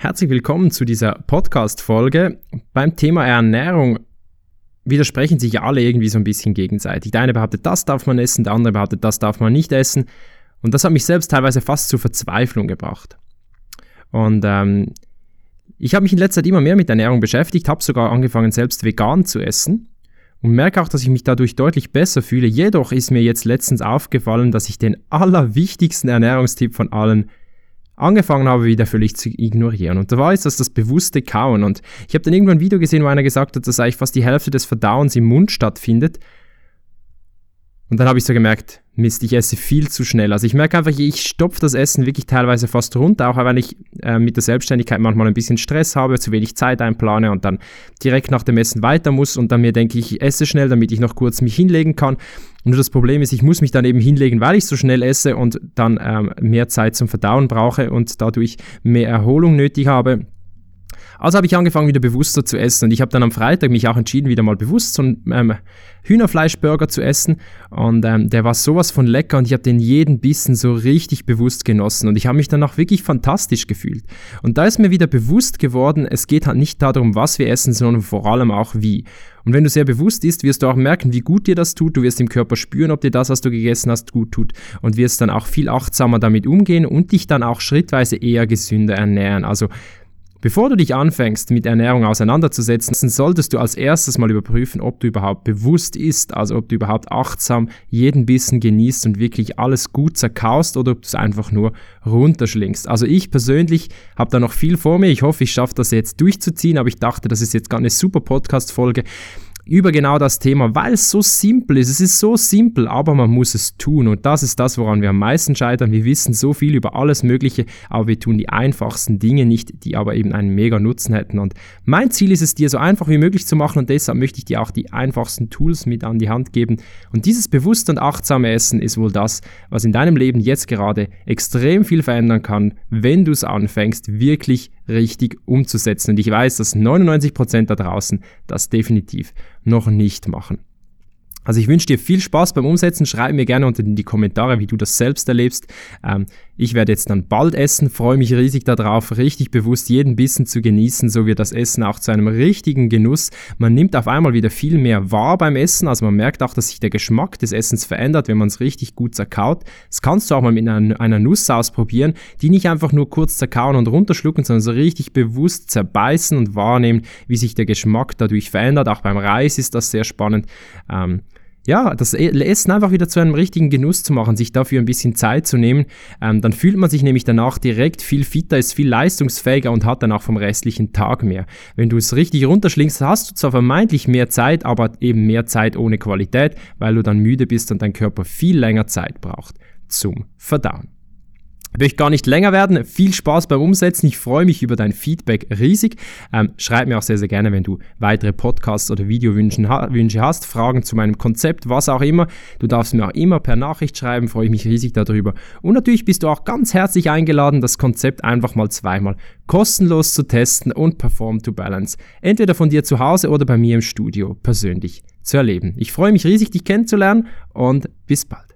Herzlich willkommen zu dieser Podcast-Folge. Beim Thema Ernährung widersprechen sich alle irgendwie so ein bisschen gegenseitig. Der eine behauptet, das darf man essen, der andere behauptet, das darf man nicht essen. Und das hat mich selbst teilweise fast zur Verzweiflung gebracht. Und ähm, ich habe mich in letzter Zeit immer mehr mit Ernährung beschäftigt, habe sogar angefangen, selbst vegan zu essen und merke auch, dass ich mich dadurch deutlich besser fühle. Jedoch ist mir jetzt letztens aufgefallen, dass ich den allerwichtigsten Ernährungstipp von allen angefangen habe, wieder völlig zu ignorieren. Und da war jetzt das, das bewusste Kauen. Und ich habe dann irgendwann ein Video gesehen, wo einer gesagt hat, dass eigentlich fast die Hälfte des Verdauens im Mund stattfindet. Und dann habe ich so gemerkt, Mist, ich esse viel zu schnell. Also ich merke einfach, ich stopfe das Essen wirklich teilweise fast runter, auch wenn ich äh, mit der Selbstständigkeit manchmal ein bisschen Stress habe, zu wenig Zeit einplane und dann direkt nach dem Essen weiter muss und dann mir denke, ich esse schnell, damit ich noch kurz mich hinlegen kann. Und nur das Problem ist, ich muss mich dann eben hinlegen, weil ich so schnell esse und dann ähm, mehr Zeit zum Verdauen brauche und dadurch mehr Erholung nötig habe. Also habe ich angefangen, wieder bewusster zu essen. Und ich habe dann am Freitag mich auch entschieden, wieder mal bewusst so einen ähm, Hühnerfleischburger zu essen. Und ähm, der war sowas von lecker und ich habe den jeden Bissen so richtig bewusst genossen. Und ich habe mich danach wirklich fantastisch gefühlt. Und da ist mir wieder bewusst geworden, es geht halt nicht darum, was wir essen, sondern vor allem auch wie. Und wenn du sehr bewusst isst, wirst du auch merken, wie gut dir das tut. Du wirst im Körper spüren, ob dir das, was du gegessen hast, gut tut. Und wirst dann auch viel achtsamer damit umgehen und dich dann auch schrittweise eher gesünder ernähren. Also Bevor du dich anfängst, mit Ernährung auseinanderzusetzen, solltest du als erstes mal überprüfen, ob du überhaupt bewusst isst, also ob du überhaupt achtsam jeden Bissen genießt und wirklich alles gut zerkaust oder ob du es einfach nur runterschlingst. Also ich persönlich habe da noch viel vor mir. Ich hoffe, ich schaffe das jetzt durchzuziehen, aber ich dachte, das ist jetzt gar eine super Podcast-Folge über genau das Thema, weil es so simpel ist. Es ist so simpel, aber man muss es tun. Und das ist das, woran wir am meisten scheitern. Wir wissen so viel über alles Mögliche, aber wir tun die einfachsten Dinge nicht, die aber eben einen mega Nutzen hätten. Und mein Ziel ist es, dir so einfach wie möglich zu machen und deshalb möchte ich dir auch die einfachsten Tools mit an die Hand geben. Und dieses bewusste und achtsame Essen ist wohl das, was in deinem Leben jetzt gerade extrem viel verändern kann, wenn du es anfängst, wirklich richtig umzusetzen. Und ich weiß, dass 99% da draußen das definitiv noch nicht machen. Also ich wünsche dir viel Spaß beim Umsetzen. Schreib mir gerne unter in die Kommentare, wie du das selbst erlebst. Ähm, ich werde jetzt dann bald essen, freue mich riesig darauf, richtig bewusst jeden Bissen zu genießen, so wird das Essen auch zu einem richtigen Genuss. Man nimmt auf einmal wieder viel mehr wahr beim Essen, also man merkt auch, dass sich der Geschmack des Essens verändert, wenn man es richtig gut zerkaut. Das kannst du auch mal mit einer, Nuss ausprobieren, die nicht einfach nur kurz zerkauen und runterschlucken, sondern so richtig bewusst zerbeißen und wahrnehmen, wie sich der Geschmack dadurch verändert. Auch beim Reis ist das sehr spannend. Ähm, ja, das e-, Essen einfach wieder zu einem richtigen Genuss zu machen, sich dafür ein bisschen Zeit zu nehmen, ähm, dann fühlt man sich nämlich danach direkt viel fitter, ist viel leistungsfähiger und hat dann auch vom restlichen Tag mehr. Wenn du es richtig runterschlingst, hast du zwar vermeintlich mehr Zeit, aber eben mehr Zeit ohne Qualität, weil du dann müde bist und dein Körper viel länger Zeit braucht zum Verdauen. Ich möchte gar nicht länger werden. Viel Spaß beim Umsetzen. Ich freue mich über dein Feedback riesig. Ähm, schreib mir auch sehr, sehr gerne, wenn du weitere Podcasts oder Videowünsche hast, Fragen zu meinem Konzept, was auch immer. Du darfst mir auch immer per Nachricht schreiben, freue ich mich riesig darüber. Und natürlich bist du auch ganz herzlich eingeladen, das Konzept einfach mal zweimal kostenlos zu testen und Perform to Balance. Entweder von dir zu Hause oder bei mir im Studio persönlich zu erleben. Ich freue mich riesig, dich kennenzulernen und bis bald.